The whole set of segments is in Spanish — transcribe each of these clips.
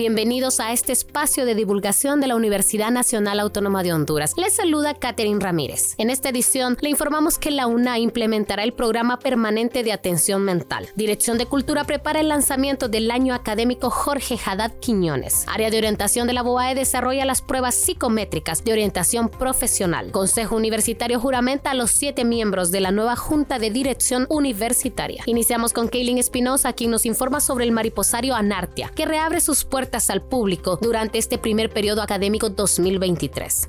Bienvenidos a este espacio de divulgación de la Universidad Nacional Autónoma de Honduras. Les saluda Catherine Ramírez. En esta edición le informamos que la UNA implementará el programa permanente de atención mental. Dirección de Cultura prepara el lanzamiento del año académico Jorge Haddad Quiñones. Área de orientación de la BOAE desarrolla las pruebas psicométricas de orientación profesional. Consejo Universitario juramenta a los siete miembros de la nueva Junta de Dirección Universitaria. Iniciamos con Kaylin Espinosa, quien nos informa sobre el mariposario Anartia, que reabre sus puertas al público durante este primer periodo académico 2023.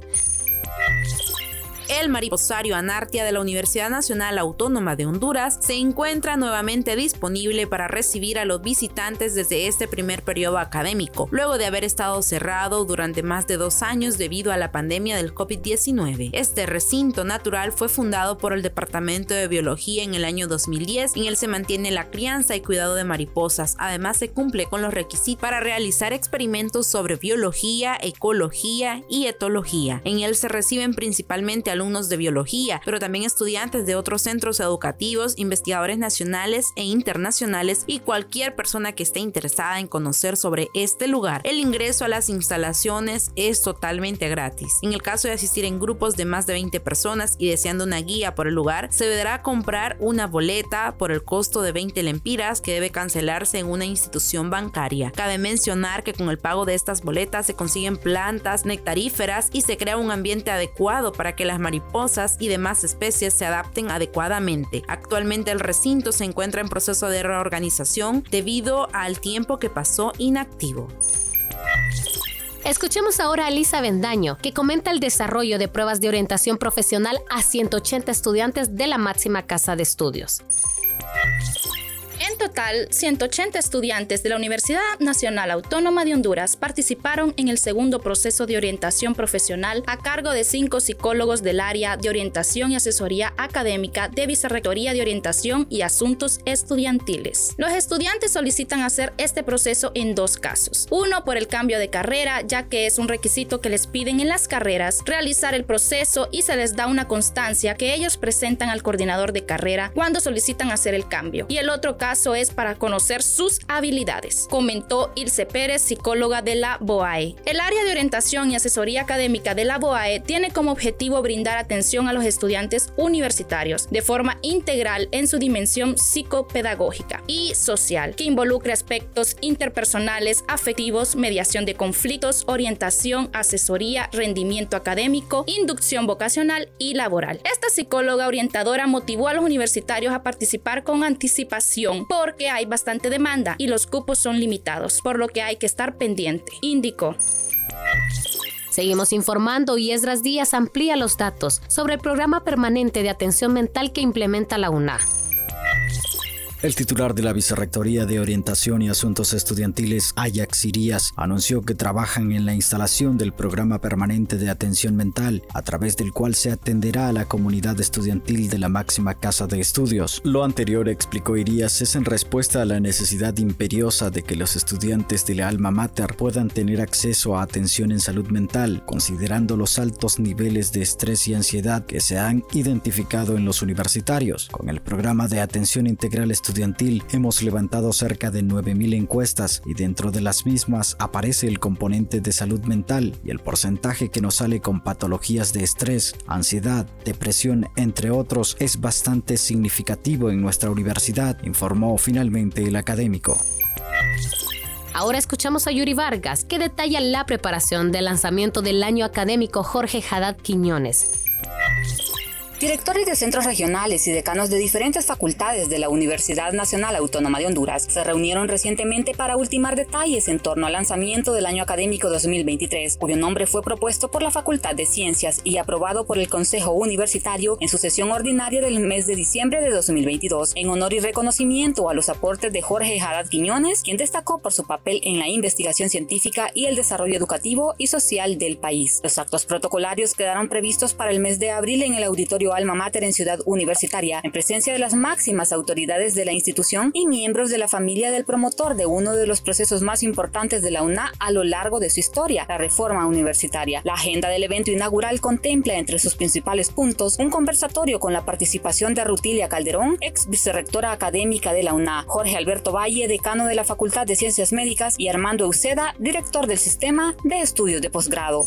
El mariposario Anartia de la Universidad Nacional Autónoma de Honduras se encuentra nuevamente disponible para recibir a los visitantes desde este primer periodo académico, luego de haber estado cerrado durante más de dos años debido a la pandemia del COVID-19. Este recinto natural fue fundado por el Departamento de Biología en el año 2010. En él se mantiene la crianza y cuidado de mariposas. Además, se cumple con los requisitos para realizar experimentos sobre biología, ecología y etología. En él se reciben principalmente alumnos alumnos de biología, pero también estudiantes de otros centros educativos, investigadores nacionales e internacionales y cualquier persona que esté interesada en conocer sobre este lugar. El ingreso a las instalaciones es totalmente gratis. En el caso de asistir en grupos de más de 20 personas y deseando una guía por el lugar, se deberá comprar una boleta por el costo de 20 lempiras que debe cancelarse en una institución bancaria. Cabe mencionar que con el pago de estas boletas se consiguen plantas nectaríferas y se crea un ambiente adecuado para que las mariposas y demás especies se adapten adecuadamente. Actualmente el recinto se encuentra en proceso de reorganización debido al tiempo que pasó inactivo. Escuchemos ahora a Lisa Bendaño, que comenta el desarrollo de pruebas de orientación profesional a 180 estudiantes de la máxima casa de estudios. Total, 180 estudiantes de la Universidad Nacional Autónoma de Honduras participaron en el segundo proceso de orientación profesional a cargo de cinco psicólogos del área de orientación y asesoría académica de Vicerrectoría de Orientación y Asuntos Estudiantiles. Los estudiantes solicitan hacer este proceso en dos casos. Uno por el cambio de carrera, ya que es un requisito que les piden en las carreras realizar el proceso y se les da una constancia que ellos presentan al coordinador de carrera cuando solicitan hacer el cambio. Y el otro caso es para conocer sus habilidades, comentó Ilse Pérez, psicóloga de la BOAE. El área de orientación y asesoría académica de la BOAE tiene como objetivo brindar atención a los estudiantes universitarios de forma integral en su dimensión psicopedagógica y social, que involucre aspectos interpersonales, afectivos, mediación de conflictos, orientación, asesoría, rendimiento académico, inducción vocacional y laboral. Esta psicóloga orientadora motivó a los universitarios a participar con anticipación porque hay bastante demanda y los cupos son limitados, por lo que hay que estar pendiente, indicó. Seguimos informando y Esdras Díaz amplía los datos sobre el programa permanente de atención mental que implementa la UNA. El titular de la Vicerrectoría de Orientación y Asuntos Estudiantiles, Ajax Irías, anunció que trabajan en la instalación del programa permanente de atención mental, a través del cual se atenderá a la comunidad estudiantil de la máxima casa de estudios. Lo anterior, explicó Irías, es en respuesta a la necesidad imperiosa de que los estudiantes de la alma mater puedan tener acceso a atención en salud mental, considerando los altos niveles de estrés y ansiedad que se han identificado en los universitarios. Con el programa de atención integral estudiantil, hemos levantado cerca de 9.000 encuestas y dentro de las mismas aparece el componente de salud mental y el porcentaje que nos sale con patologías de estrés, ansiedad, depresión, entre otros, es bastante significativo en nuestra universidad, informó finalmente el académico. Ahora escuchamos a Yuri Vargas, que detalla la preparación del lanzamiento del año académico Jorge Haddad Quiñones. Directores de centros regionales y decanos de diferentes facultades de la Universidad Nacional Autónoma de Honduras se reunieron recientemente para ultimar detalles en torno al lanzamiento del año académico 2023, cuyo nombre fue propuesto por la Facultad de Ciencias y aprobado por el Consejo Universitario en su sesión ordinaria del mes de diciembre de 2022, en honor y reconocimiento a los aportes de Jorge Haddad Quiñones, quien destacó por su papel en la investigación científica y el desarrollo educativo y social del país. Los actos protocolarios quedaron previstos para el mes de abril en el auditorio Alma Mater en Ciudad Universitaria, en presencia de las máximas autoridades de la institución y miembros de la familia del promotor de uno de los procesos más importantes de la UNA a lo largo de su historia, la reforma universitaria. La agenda del evento inaugural contempla entre sus principales puntos un conversatorio con la participación de Rutilia Calderón, ex vicerrectora académica de la UNA, Jorge Alberto Valle, decano de la Facultad de Ciencias Médicas, y Armando Euseda, director del Sistema de Estudios de Posgrado.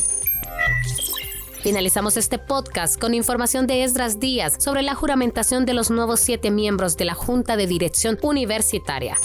Finalizamos este podcast con información de Esdras Díaz sobre la juramentación de los nuevos siete miembros de la Junta de Dirección Universitaria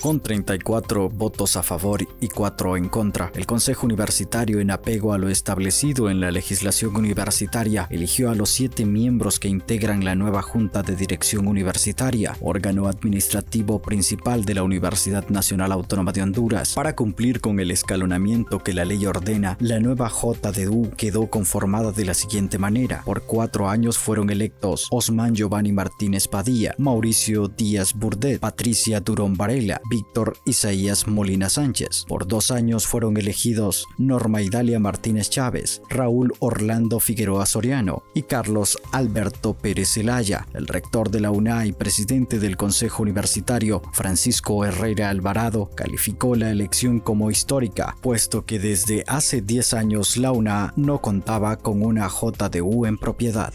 con 34 votos a favor y 4 en contra. El Consejo Universitario, en apego a lo establecido en la legislación universitaria, eligió a los siete miembros que integran la nueva Junta de Dirección Universitaria, órgano administrativo principal de la Universidad Nacional Autónoma de Honduras. Para cumplir con el escalonamiento que la ley ordena, la nueva JDU quedó conformada de la siguiente manera. Por cuatro años fueron electos Osman Giovanni Martínez Padilla, Mauricio Díaz Burdet, Patricia Durón Varela, Víctor Isaías Molina Sánchez. Por dos años fueron elegidos Norma Idalia Martínez Chávez, Raúl Orlando Figueroa Soriano y Carlos Alberto Pérez Zelaya. El rector de la UNA y presidente del Consejo Universitario, Francisco Herrera Alvarado, calificó la elección como histórica, puesto que desde hace 10 años la UNA no contaba con una JDU en propiedad.